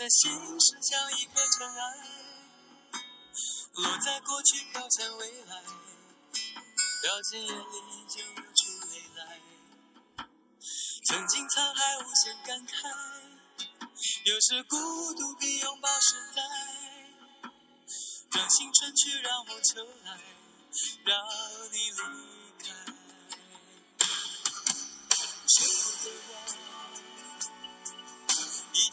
的心事像一颗尘埃，落在过去，飘向未来，掉进眼里就流出泪来。曾经沧海无限感慨，有时孤独比拥抱实在。让青春去，让红秋来，让你离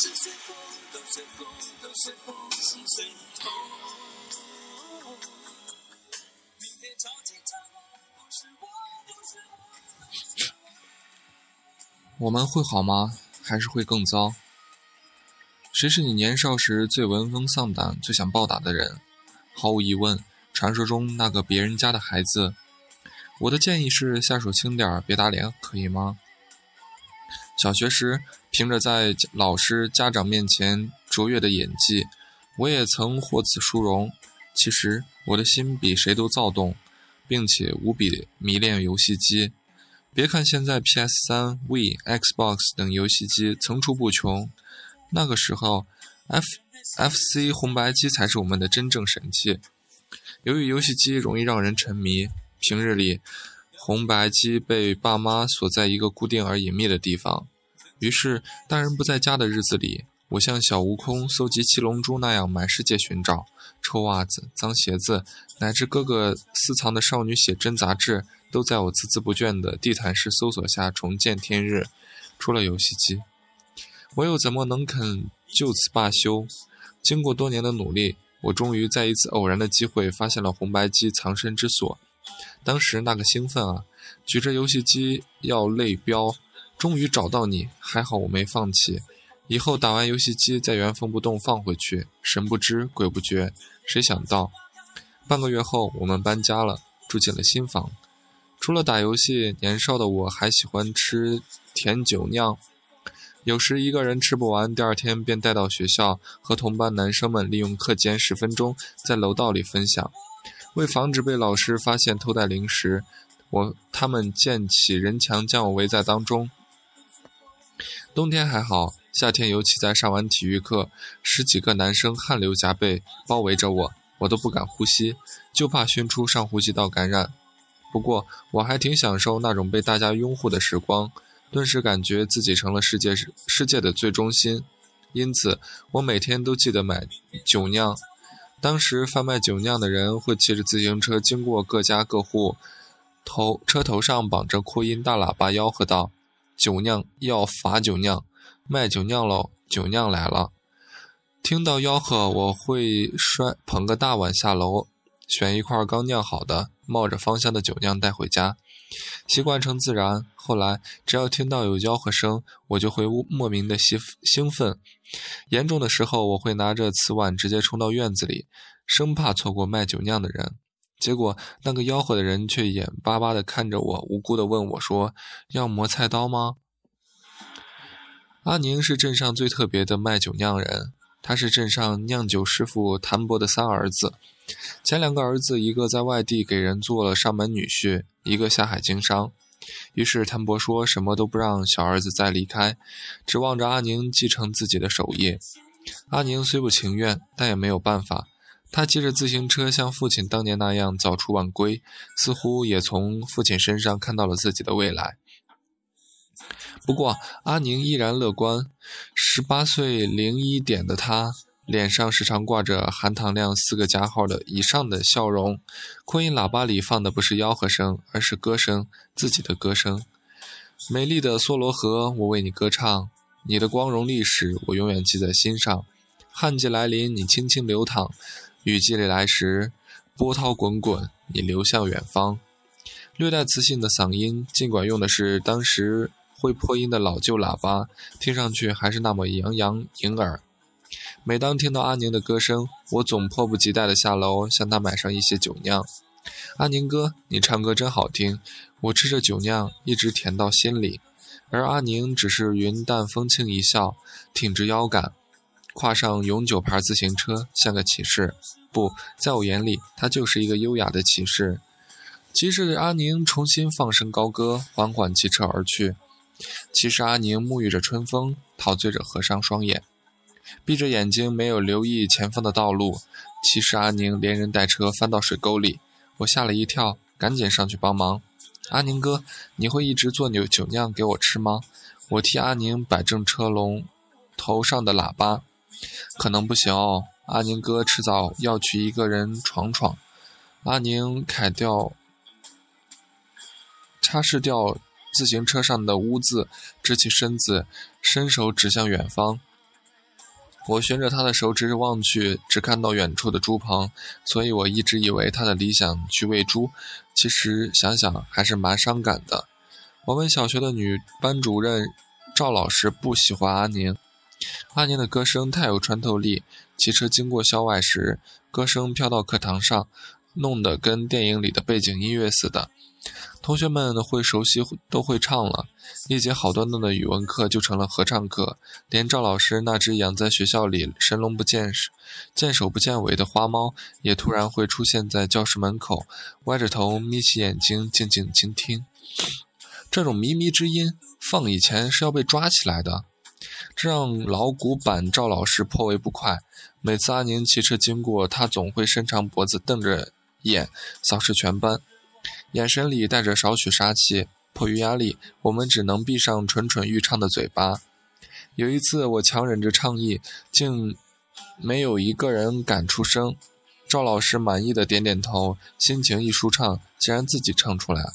是我，都是我，们会好吗？还是会更糟？谁是你年少时最闻风丧胆、最想暴打的人？毫无疑问，传说中那个别人家的孩子。我的建议是下手轻点，别打脸，可以吗？小学时，凭着在老师、家长面前卓越的演技，我也曾获此殊荣。其实，我的心比谁都躁动，并且无比迷恋游戏机。别看现在 PS3、Wii、Xbox 等游戏机层出不穷，那个时候，F、FC 红白机才是我们的真正神器。由于游戏机容易让人沉迷，平日里，红白机被爸妈锁在一个固定而隐秘的地方。于是，大人不在家的日子里，我像小悟空搜集七龙珠那样满世界寻找，臭袜子、脏鞋子，乃至哥哥私藏的少女写真杂志，都在我孜孜不倦的地毯式搜索下重见天日。出了游戏机，我又怎么能肯就此罢休？经过多年的努力，我终于在一次偶然的机会发现了红白机藏身之所。当时那个兴奋啊，举着游戏机要泪飙。终于找到你，还好我没放弃。以后打完游戏机再原封不动放回去，神不知鬼不觉。谁想到，半个月后我们搬家了，住进了新房。除了打游戏，年少的我还喜欢吃甜酒酿。有时一个人吃不完，第二天便带到学校，和同班男生们利用课间十分钟在楼道里分享。为防止被老师发现偷带零食，我他们建起人墙将我围在当中。冬天还好，夏天尤其在上完体育课，十几个男生汗流浃背，包围着我，我都不敢呼吸，就怕熏出上呼吸道感染。不过我还挺享受那种被大家拥护的时光，顿时感觉自己成了世界世界的最中心。因此，我每天都记得买酒酿。当时贩卖酒酿的人会骑着自行车经过各家各户，头车头上绑着扩音大喇叭，吆喝道。酒酿要罚酒酿，卖酒酿喽！酒酿来了。听到吆喝，我会摔捧个大碗下楼，选一块刚酿好的、冒着芳香的酒酿带回家。习惯成自然，后来只要听到有吆喝声，我就会莫名的兴兴奋。严重的时候，我会拿着瓷碗直接冲到院子里，生怕错过卖酒酿的人。结果，那个吆喝的人却眼巴巴地看着我，无辜地问我说：“要磨菜刀吗？”阿宁是镇上最特别的卖酒酿人，他是镇上酿酒师傅谭伯的三儿子。前两个儿子，一个在外地给人做了上门女婿，一个下海经商。于是谭伯说什么都不让小儿子再离开，指望着阿宁继承自己的手艺。阿宁虽不情愿，但也没有办法。他骑着自行车，像父亲当年那样早出晚归，似乎也从父亲身上看到了自己的未来。不过，阿宁依然乐观。十八岁零一点的他，脸上时常挂着含糖量四个加号的以上的笑容。扩音喇叭里放的不是吆喝声，而是歌声，自己的歌声。美丽的梭罗河，我为你歌唱，你的光荣历史，我永远记在心上。旱季来临，你轻轻流淌；雨季里来时，波涛滚滚，你流向远方。略带磁性的嗓音，尽管用的是当时会破音的老旧喇叭，听上去还是那么洋洋盈耳。每当听到阿宁的歌声，我总迫不及待地下楼向他买上一些酒酿。阿宁哥，你唱歌真好听，我吃着酒酿一直甜到心里。而阿宁只是云淡风轻一笑，挺直腰杆，跨上永久牌自行车，像个骑士。不在我眼里，他就是一个优雅的骑士。骑士阿宁重新放声高歌，缓缓骑车而去。其实阿宁沐浴着春风，陶醉着合上双眼。闭着眼睛，没有留意前方的道路。其实阿宁连人带车翻到水沟里，我吓了一跳，赶紧上去帮忙。阿宁哥，你会一直做酒酒酿给我吃吗？我替阿宁摆正车龙头上的喇叭。可能不行哦，阿宁哥迟早要去一个人闯闯。阿宁凯掉，擦拭掉自行车上的污渍，直起身子，伸手指向远方。我循着他的手指望去，只看到远处的猪棚，所以我一直以为他的理想去喂猪。其实想想还是蛮伤感的。我们小学的女班主任赵老师不喜欢阿宁，阿宁的歌声太有穿透力。骑车经过校外时，歌声飘到课堂上，弄得跟电影里的背景音乐似的。同学们会熟悉，都会唱了。一节好端端的语文课就成了合唱课，连赵老师那只养在学校里神龙不见、见首不见尾的花猫，也突然会出现在教室门口，歪着头眯起眼睛静静倾听。这种靡靡之音，放以前是要被抓起来的，这让老古板赵老师颇为不快。每次阿宁骑车经过，他总会伸长脖子瞪着眼，扫视全班。眼神里带着少许杀气，迫于压力，我们只能闭上蠢蠢欲唱的嘴巴。有一次，我强忍着唱意，竟没有一个人敢出声。赵老师满意的点点头，心情一舒畅，竟然自己唱出来了。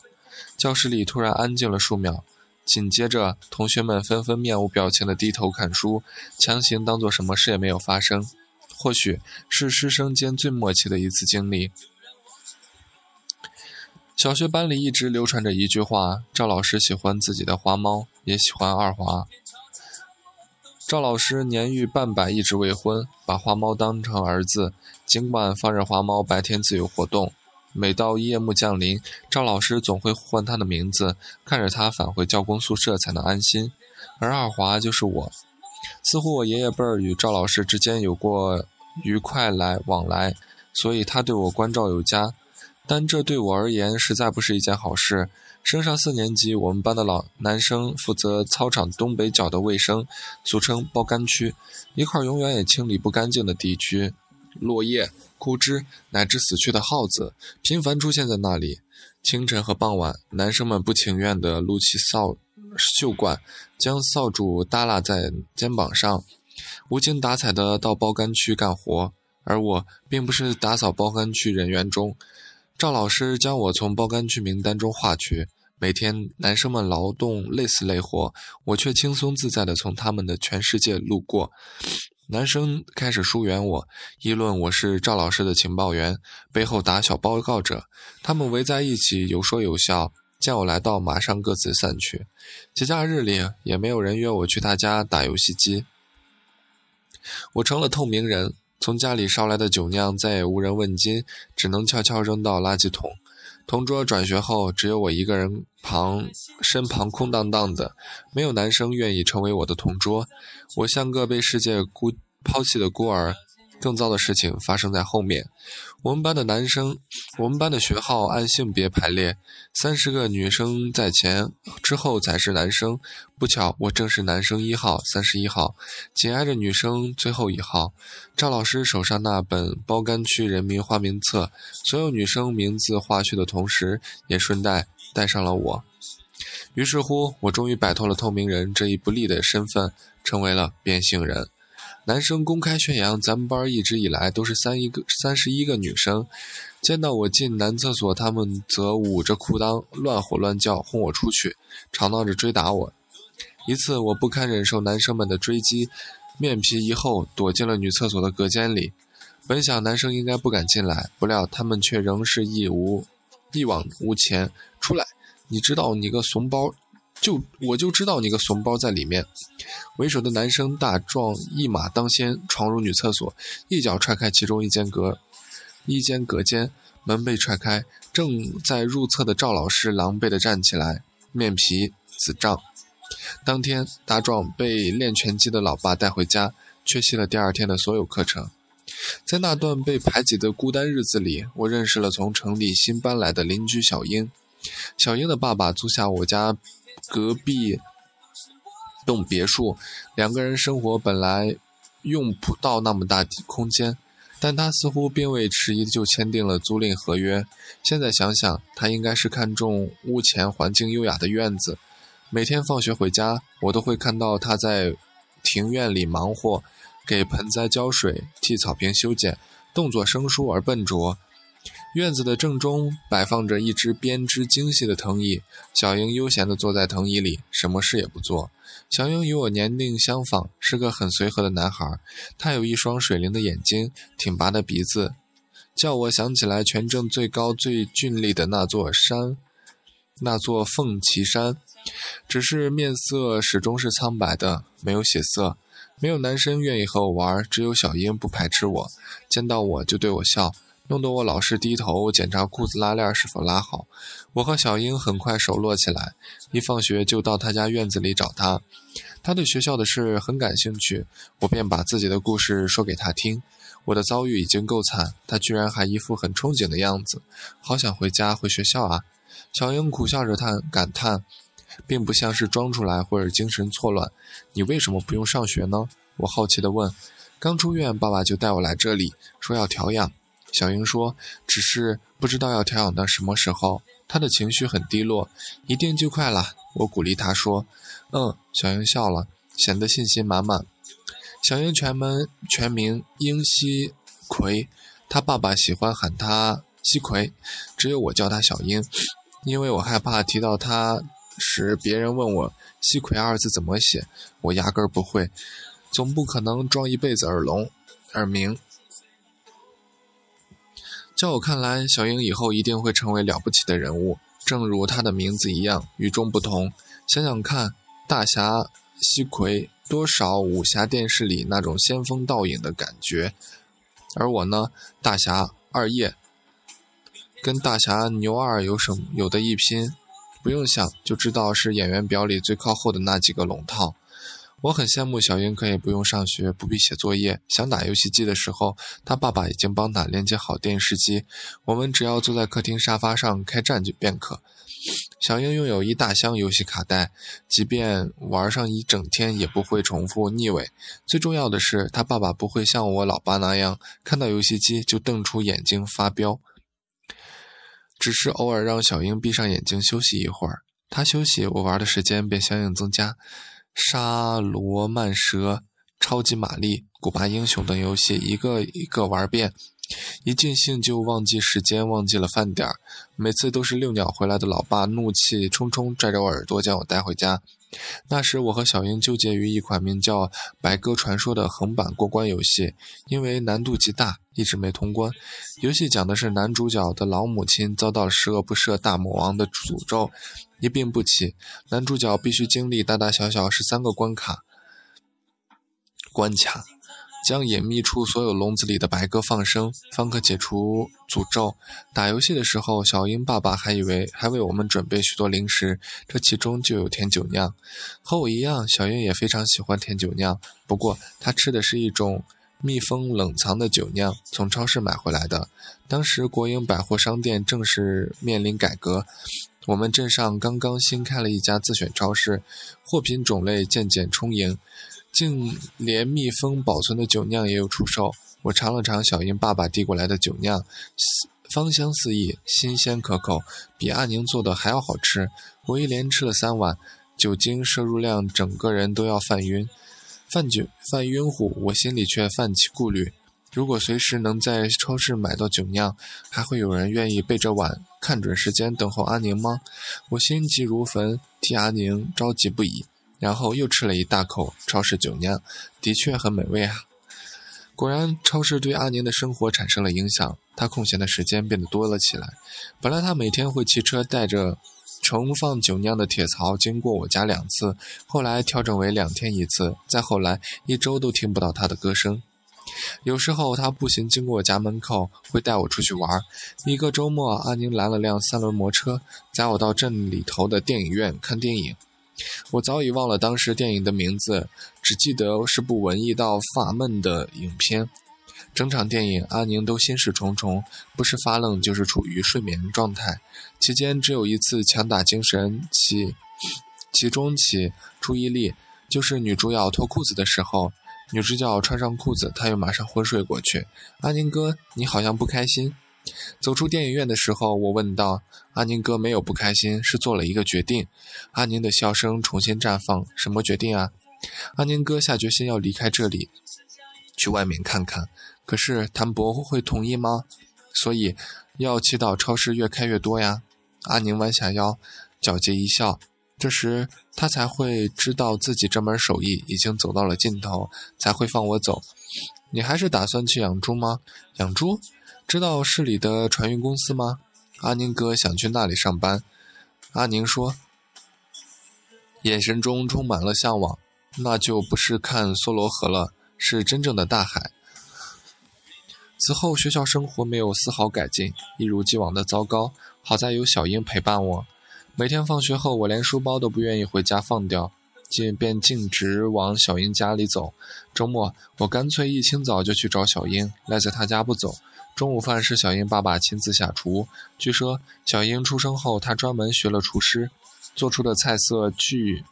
教室里突然安静了数秒，紧接着，同学们纷纷面无表情的低头看书，强行当做什么事也没有发生。或许是师生间最默契的一次经历。小学班里一直流传着一句话：赵老师喜欢自己的花猫，也喜欢二华。赵老师年逾半百，一直未婚，把花猫当成儿子。尽管放任花猫白天自由活动，每到夜幕降临，赵老师总会呼唤它的名字，看着它返回教工宿舍才能安心。而二华就是我。似乎我爷爷辈儿与赵老师之间有过愉快来往来，所以他对我关照有加。但这对我而言实在不是一件好事。升上四年级，我们班的老男生负责操场东北角的卫生，俗称包干区，一块永远也清理不干净的地区。落叶、枯枝乃至死去的耗子频繁出现在那里。清晨和傍晚，男生们不情愿地撸起扫袖管，将扫帚耷拉在肩膀上，无精打采地到包干区干活。而我并不是打扫包干区人员中。赵老师将我从包干区名单中划去。每天男生们劳动累死累活，我却轻松自在地从他们的全世界路过。男生开始疏远我，议论我是赵老师的情报员，背后打小报告者。他们围在一起有说有笑，见我来到，马上各自散去。节假日里也没有人约我去他家打游戏机。我成了透明人。从家里捎来的酒酿再也无人问津，只能悄悄扔到垃圾桶。同桌转学后，只有我一个人旁身旁空荡荡的，没有男生愿意成为我的同桌。我像个被世界孤抛弃的孤儿。更糟的事情发生在后面。我们班的男生，我们班的学号按性别排列，三十个女生在前，之后才是男生。不巧，我正是男生一号，三十一号，紧挨着女生最后一号。赵老师手上那本包干区人民花名册，所有女生名字划去的同时，也顺带带上了我。于是乎，我终于摆脱了透明人这一不利的身份，成为了变性人。男生公开宣扬咱们班一直以来都是三一个三十一个女生，见到我进男厕所，他们则捂着裤裆乱吼乱叫，轰我出去，吵闹着追打我。一次我不堪忍受男生们的追击，面皮一厚，躲进了女厕所的隔间里。本想男生应该不敢进来，不料他们却仍是一无一往无前。出来，你知道你个怂包。就我就知道你个怂包在里面。为首的男生大壮一马当先闯入女厕所，一脚踹开其中一间隔一间隔间，门被踹开，正在入厕的赵老师狼狈地站起来，面皮紫胀。当天，大壮被练拳击的老爸带回家，缺席了第二天的所有课程。在那段被排挤的孤单日子里，我认识了从城里新搬来的邻居小英。小英的爸爸租下我家。隔壁栋别墅，两个人生活本来用不到那么大空间，但他似乎并未迟疑就签订了租赁合约。现在想想，他应该是看中屋前环境优雅的院子。每天放学回家，我都会看到他在庭院里忙活，给盆栽浇水，替草坪修剪，动作生疏而笨拙。院子的正中摆放着一只编织精细的藤椅，小英悠闲地坐在藤椅里，什么事也不做。小英与我年龄相仿，是个很随和的男孩。他有一双水灵的眼睛，挺拔的鼻子，叫我想起来全镇最高最俊丽的那座山，那座凤岐山。只是面色始终是苍白的，没有血色。没有男生愿意和我玩，只有小英不排斥我，见到我就对我笑。弄得我老是低头检查裤子拉链是否拉好。我和小英很快熟络起来，一放学就到他家院子里找他。他对学校的事很感兴趣，我便把自己的故事说给他听。我的遭遇已经够惨，他居然还一副很憧憬的样子，好想回家回学校啊！小英苦笑着叹感叹，并不像是装出来或者精神错乱。你为什么不用上学呢？我好奇地问。刚出院，爸爸就带我来这里，说要调养。小英说：“只是不知道要调养到什么时候。”她的情绪很低落，一定就快了。我鼓励她说：“嗯。”小英笑了，显得信心满满。小英全名全名英西葵，她爸爸喜欢喊她西葵，只有我叫她小英，因为我害怕提到她时别人问我“西葵”二字怎么写，我压根儿不会，总不可能装一辈子耳聋耳鸣。在我看来，小英以后一定会成为了不起的人物，正如她的名字一样与众不同。想想看，大侠西葵多少武侠电视里那种仙风道影的感觉，而我呢，大侠二叶，跟大侠牛二有什么有的一拼，不用想就知道是演员表里最靠后的那几个龙套。我很羡慕小英可以不用上学，不必写作业。想打游戏机的时候，他爸爸已经帮他连接好电视机，我们只要坐在客厅沙发上开战就便可。小英拥有一大箱游戏卡带，即便玩上一整天也不会重复腻味。最重要的是，他爸爸不会像我老爸那样看到游戏机就瞪出眼睛发飙，只是偶尔让小英闭上眼睛休息一会儿。他休息，我玩的时间便相应增加。沙罗曼蛇、超级玛丽、古巴英雄等游戏一个一个玩遍，一尽兴就忘记时间，忘记了饭点儿。每次都是遛鸟回来的老爸怒气冲冲拽着我耳朵将我带回家。那时我和小英纠结于一款名叫《白鸽传说》的横版过关游戏，因为难度极大，一直没通关。游戏讲的是男主角的老母亲遭到十恶不赦大魔王的诅咒。一病不起，男主角必须经历大大小小十三个关卡关卡，将隐秘处所有笼子里的白鸽放生，方可解除诅咒。打游戏的时候，小英爸爸还以为还为我们准备许多零食，这其中就有甜酒酿。和我一样，小英也非常喜欢甜酒酿，不过她吃的是一种密封冷藏的酒酿，从超市买回来的。当时国营百货商店正是面临改革。我们镇上刚刚新开了一家自选超市，货品种类渐渐充盈，竟连密封保存的酒酿也有出售。我尝了尝小英爸爸递过来的酒酿，芳香四溢，新鲜可口，比阿宁做的还要好吃。我一连吃了三碗，酒精摄入量整个人都要犯晕。犯酒犯晕乎，我心里却泛起顾虑。如果随时能在超市买到酒酿，还会有人愿意背着碗，看准时间等候阿宁吗？我心急如焚，替阿宁着急不已。然后又吃了一大口超市酒酿，的确很美味啊。果然，超市对阿宁的生活产生了影响，他空闲的时间变得多了起来。本来他每天会骑车带着盛放酒酿的铁槽经过我家两次，后来调整为两天一次，再后来一周都听不到他的歌声。有时候他步行经过我家门口，会带我出去玩。一个周末，阿宁拦了辆三轮摩托车，载我到镇里头的电影院看电影。我早已忘了当时电影的名字，只记得是部文艺到发闷的影片。整场电影，阿宁都心事重重，不是发愣，就是处于睡眠状态。期间只有一次强打精神，起集中起注意力，就是女主角脱裤子的时候。女主角穿上裤子，他又马上昏睡过去。阿宁哥，你好像不开心。走出电影院的时候，我问道：“阿宁哥没有不开心，是做了一个决定。”阿宁的笑声重新绽放：“什么决定啊？”阿宁哥下决心要离开这里，去外面看看。可是谭博会同意吗？所以要祈祷超市越开越多呀。阿宁弯下腰，皎洁一笑。这时他才会知道自己这门手艺已经走到了尽头，才会放我走。你还是打算去养猪吗？养猪？知道市里的船运公司吗？阿宁哥想去那里上班。阿宁说，眼神中充满了向往。那就不是看梭罗河了，是真正的大海。此后学校生活没有丝毫改进，一如既往的糟糕。好在有小英陪伴我。每天放学后，我连书包都不愿意回家放掉，便便径直往小英家里走。周末，我干脆一清早就去找小英，赖在她家不走。中午饭是小英爸爸亲自下厨。据说，小英出生后，他专门学了厨师，做出的菜色俱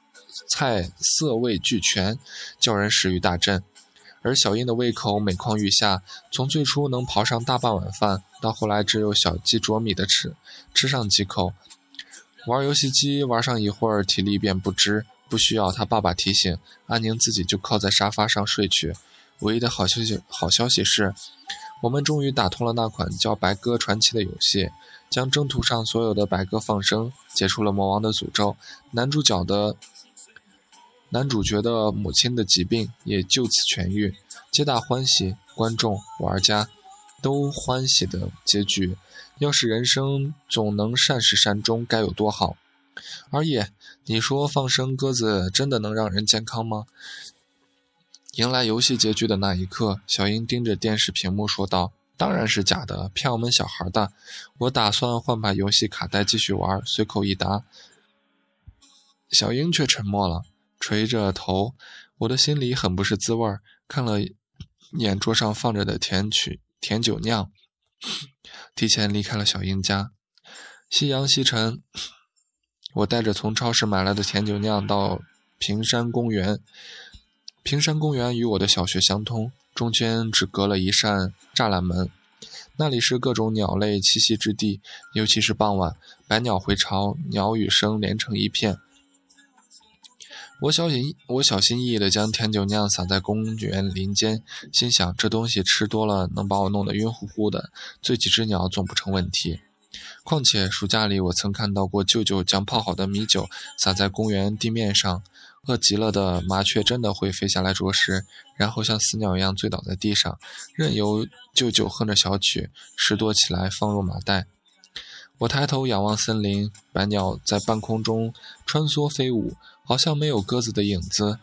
菜色味俱全，叫人食欲大振。而小英的胃口每况愈下，从最初能刨上大半碗饭，到后来只有小鸡啄米的吃，吃上几口。玩游戏机玩上一会儿，体力便不支，不需要他爸爸提醒，阿宁自己就靠在沙发上睡去。唯一的好消息，好消息是，我们终于打通了那款叫《白鸽传奇》的游戏，将征途上所有的白鸽放生，解除了魔王的诅咒。男主角的男主角的母亲的疾病也就此痊愈，皆大欢喜，观众、玩家都欢喜的结局。要是人生总能善始善终，该有多好！二爷，你说放生鸽子真的能让人健康吗？迎来游戏结局的那一刻，小英盯着电视屏幕说道：“当然是假的，骗我们小孩的。”我打算换把游戏卡带继续玩，随口一答。小英却沉默了，垂着头。我的心里很不是滋味儿，看了眼桌上放着的甜曲甜酒酿。提前离开了小英家，夕阳西沉，我带着从超市买来的甜酒酿到平山公园。平山公园与我的小学相通，中间只隔了一扇栅栏门。那里是各种鸟类栖息之地，尤其是傍晚，百鸟回巢，鸟语声连成一片。我小心，我小心翼翼地将甜酒酿撒在公园林间，心想这东西吃多了能把我弄得晕乎乎的，醉几只鸟总不成问题。况且暑假里我曾看到过舅舅将泡好的米酒撒在公园地面上，饿极了的麻雀真的会飞下来啄食，然后像死鸟一样醉倒在地上，任由舅舅哼着小曲拾掇起来放入麻袋。我抬头仰望森林，百鸟在半空中穿梭飞舞。好像没有鸽子的影子，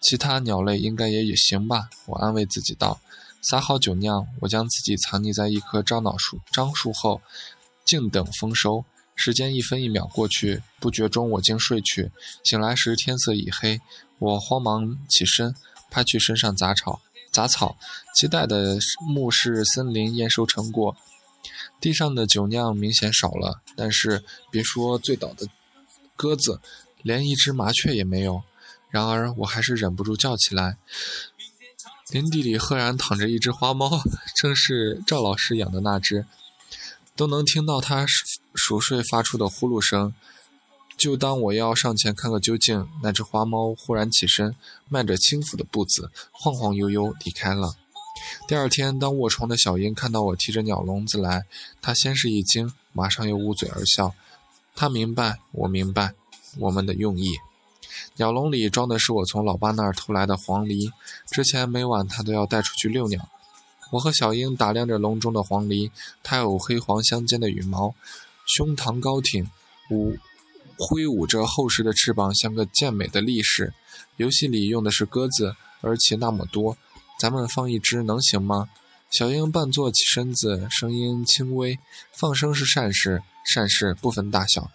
其他鸟类应该也也行吧。我安慰自己道：“撒好酒酿，我将自己藏匿在一棵樟脑树樟树后，静等丰收。时间一分一秒过去，不觉中我竟睡去。醒来时天色已黑，我慌忙起身，拍去身上杂草，杂草，期待的目视森林验收成果。地上的酒酿明显少了，但是别说醉倒的鸽子。”连一只麻雀也没有，然而我还是忍不住叫起来。林地里赫然躺着一只花猫，正是赵老师养的那只，都能听到它熟睡发出的呼噜声。就当我要上前看个究竟，那只花猫忽然起身，迈着轻浮的步子，晃晃悠悠离开了。第二天，当卧床的小英看到我提着鸟笼子来，她先是一惊，马上又捂嘴而笑。她明白，我明白，我们的用意。鸟笼里装的是我从老爸那儿偷来的黄鹂，之前每晚他都要带出去遛鸟。我和小英打量着笼中的黄鹂，它有黑黄相间的羽毛，胸膛高挺，舞挥舞着厚实的翅膀，像个健美的力士。游戏里用的是鸽子，而且那么多，咱们放一只能行吗？小英半坐起身子，声音轻微，放声是善事，善事不分大小。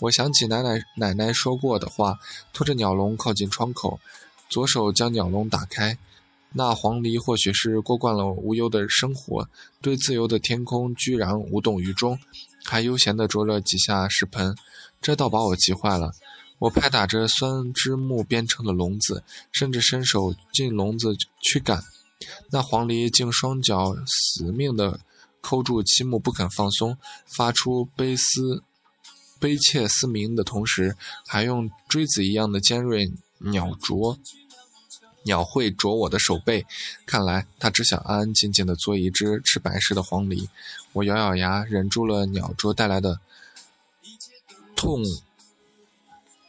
我想起奶奶奶奶说过的话，拖着鸟笼靠近窗口，左手将鸟笼打开。那黄鹂或许是过惯了无忧的生活，对自由的天空居然无动于衷，还悠闲地啄了几下食盆，这倒把我急坏了。我拍打着酸枝木编成的笼子，甚至伸手进笼子驱赶，那黄鹂竟双脚死命地扣住漆木不肯放松，发出悲思。悲切嘶鸣的同时，还用锥子一样的尖锐鸟啄鸟喙啄我的手背。看来它只想安安静静地做一只吃白食的黄鹂。我咬咬牙，忍住了鸟啄带来的痛，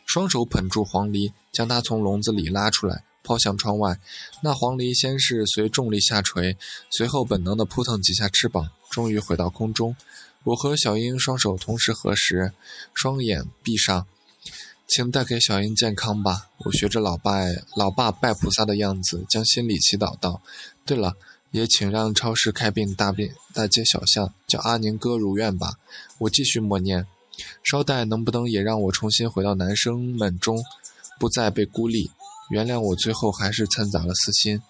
双手捧住黄鹂，将它从笼子里拉出来，抛向窗外。那黄鹂先是随重力下垂，随后本能地扑腾几下翅膀，终于回到空中。我和小英双手同时合十，双眼闭上，请带给小英健康吧。我学着老爸老爸拜菩萨的样子，将心里祈祷道：“对了，也请让超市开遍大便大街小巷，叫阿宁哥如愿吧。”我继续默念：“稍待，能不能也让我重新回到男生们中，不再被孤立？原谅我最后还是掺杂了私心。”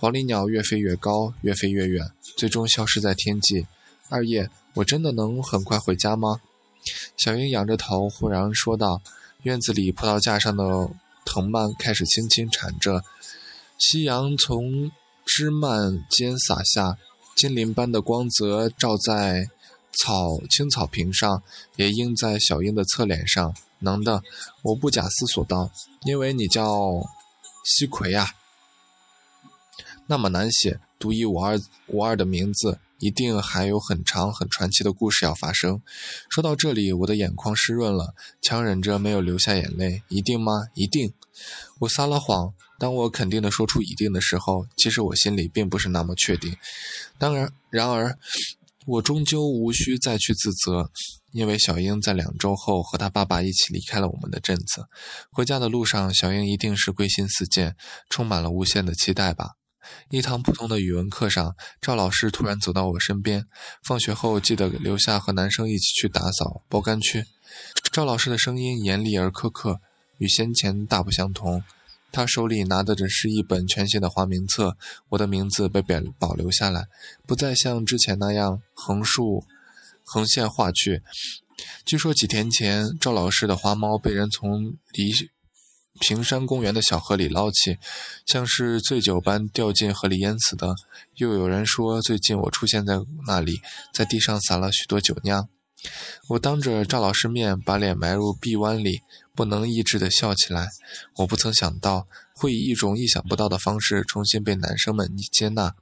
黄鹂鸟越飞越高，越飞越远，最终消失在天际。二叶。我真的能很快回家吗？小英仰着头，忽然说道：“院子里葡萄架上的藤蔓开始轻轻缠着，夕阳从枝蔓间洒下，金鳞般的光泽照在草青草坪上，也映在小英的侧脸上。能的，我不假思索道，因为你叫西葵啊，那么难写，独一无二无二的名字。”一定还有很长很传奇的故事要发生。说到这里，我的眼眶湿润了，强忍着没有流下眼泪。一定吗？一定。我撒了谎。当我肯定的说出“一定”的时候，其实我心里并不是那么确定。当然，然而，我终究无需再去自责，因为小英在两周后和他爸爸一起离开了我们的镇子。回家的路上，小英一定是归心似箭，充满了无限的期待吧。一堂普通的语文课上，赵老师突然走到我身边。放学后记得留下和男生一起去打扫包干区。赵老师的声音严厉而苛刻，与先前大不相同。他手里拿的只是一本全新的花名册，我的名字被保保留下来，不再像之前那样横竖横线划去。据说几天前，赵老师的花猫被人从离。平山公园的小河里捞起，像是醉酒般掉进河里淹死的。又有人说，最近我出现在那里，在地上撒了许多酒酿。我当着赵老师面把脸埋入臂弯里，不能抑制地笑起来。我不曾想到，会以一种意想不到的方式重新被男生们接纳，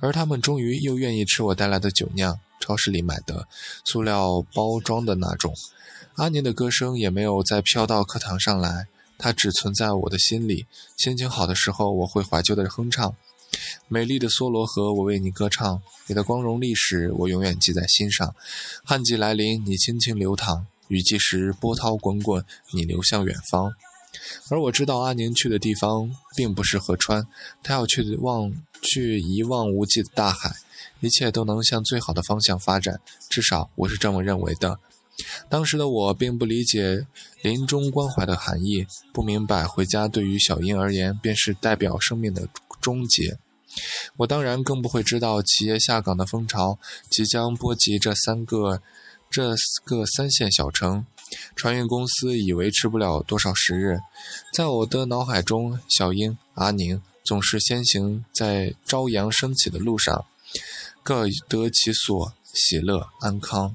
而他们终于又愿意吃我带来的酒酿，超市里买的，塑料包装的那种。阿宁的歌声也没有再飘到课堂上来。它只存在我的心里。心情好的时候，我会怀旧的哼唱：“美丽的梭罗河，我为你歌唱。你的光荣历史，我永远记在心上。旱季来临，你轻轻流淌；雨季时，波涛滚滚，你流向远方。而我知道，阿宁去的地方并不是河川，他要去望去一望无际的大海。一切都能向最好的方向发展，至少我是这么认为的。”当时的我并不理解临终关怀的含义，不明白回家对于小英而言便是代表生命的终结。我当然更不会知道企业下岗的风潮即将波及这三个这个三线小城，船运公司已维持不了多少时日。在我的脑海中，小英、阿宁总是先行在朝阳升起的路上，各得其所，喜乐安康。